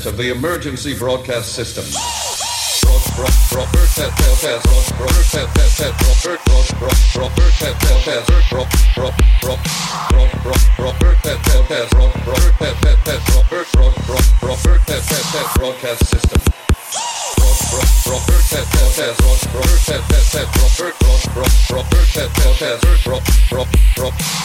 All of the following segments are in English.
test of the emergency broadcast system. Broadcast system. Broadcast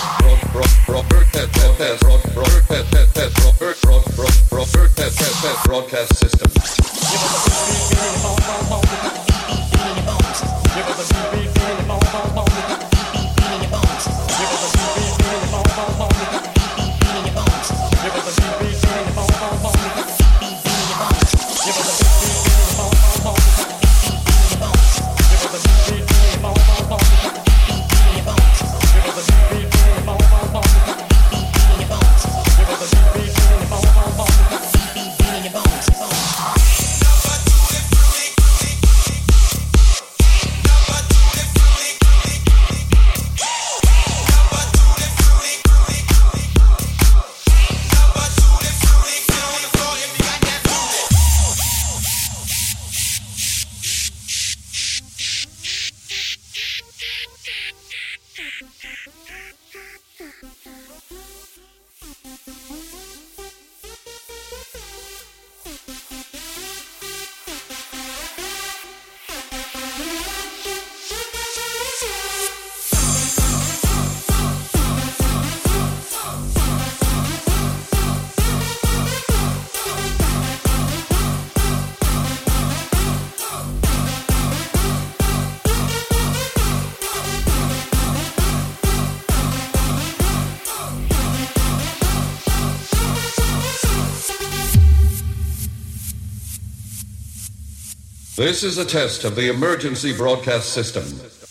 This is a test of the emergency broadcast system.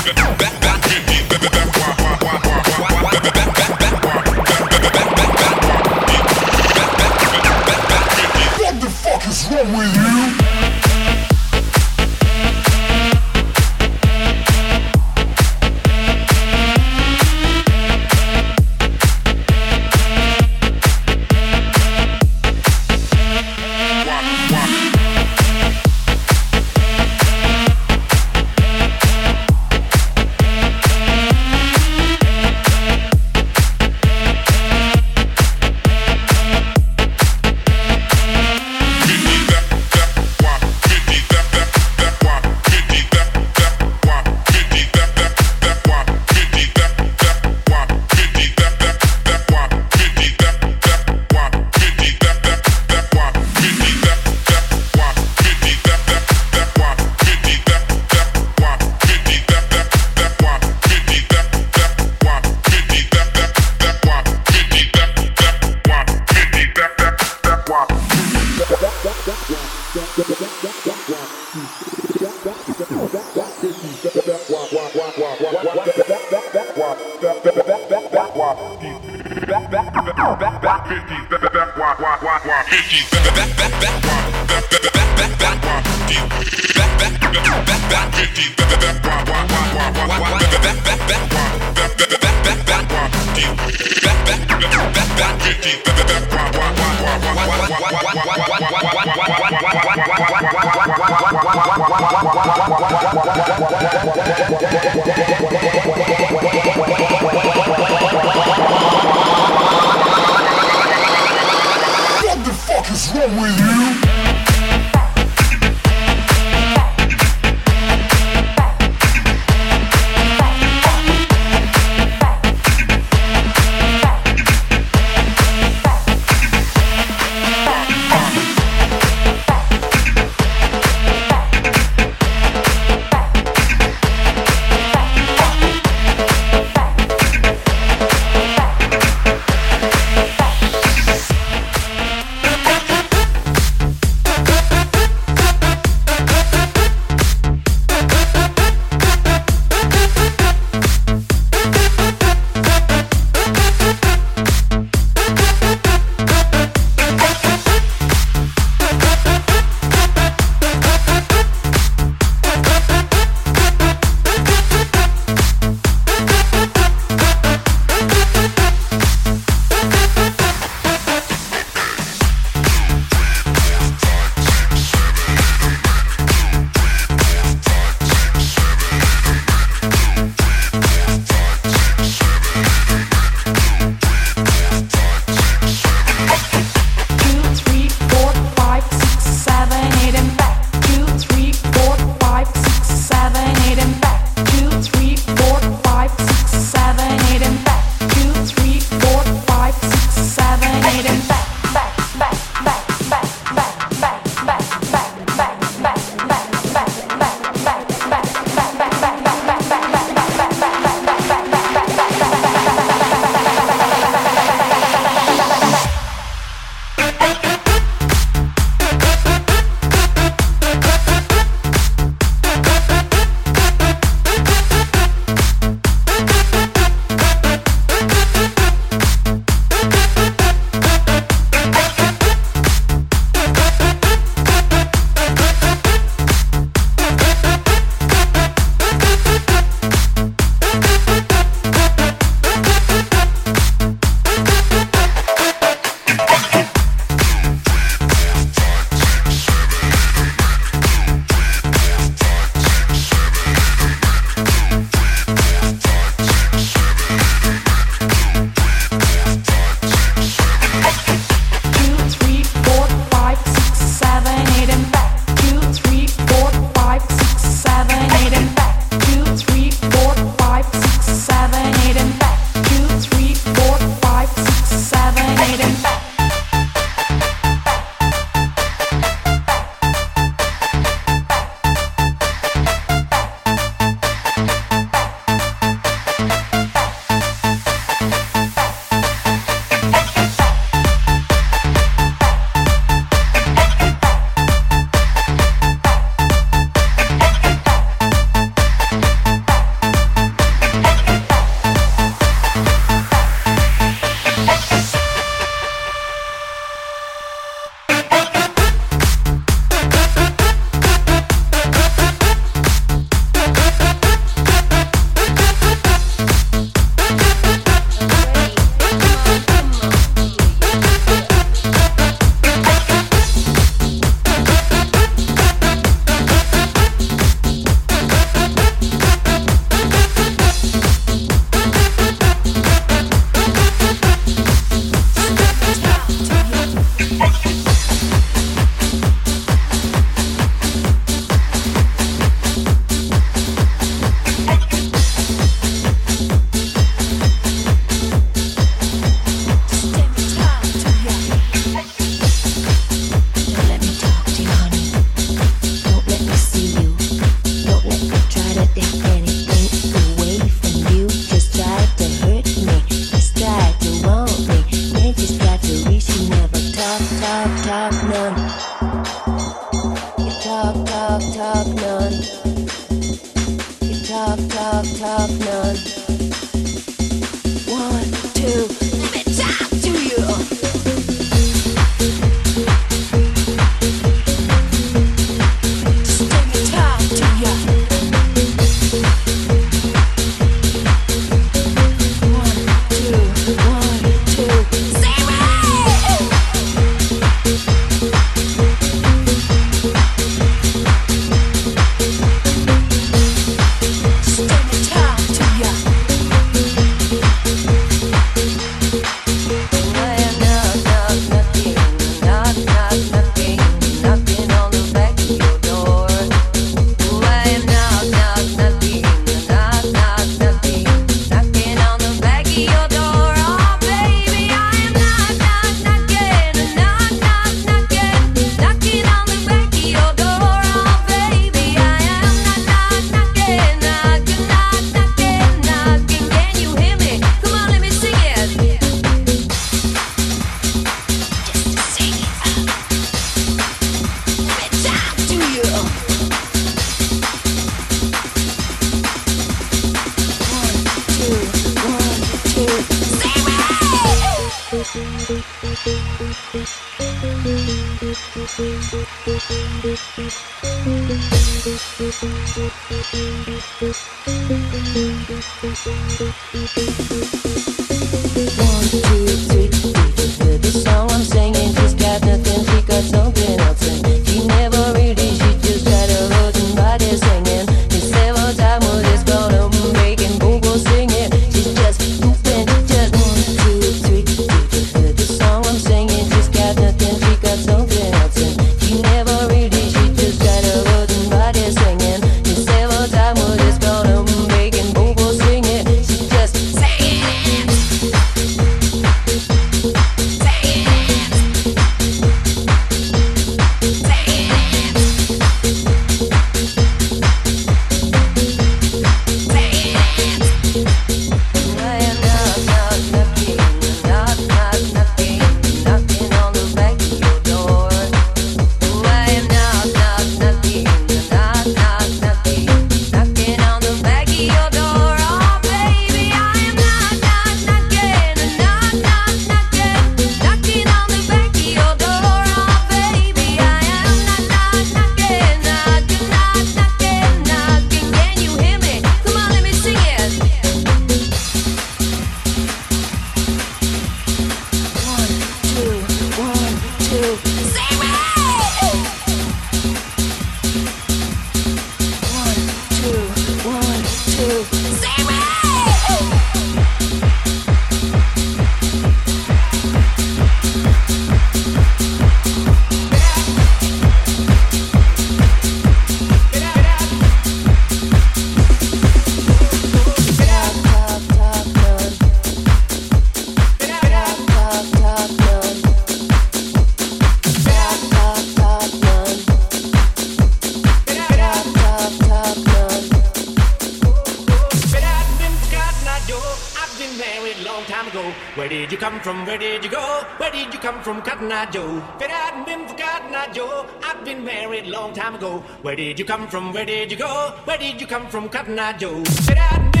Where did you come from? Where did you go? Where did you come from, Cotton Eye Joe? Said I'd been for Cotton Eye Joe. I've been married a long time ago. Where did you come from? Where did you go? Where did you come from, Cotton Eye Joe? Said I'd been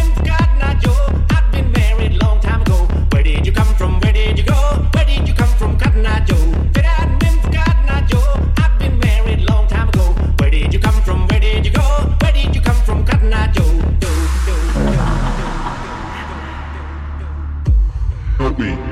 Me.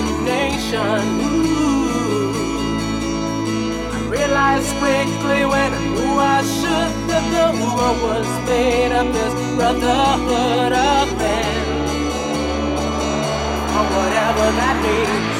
imagination. Ooh. I realized quickly when I knew I should that the world was made of this brotherhood of men, or whatever that means.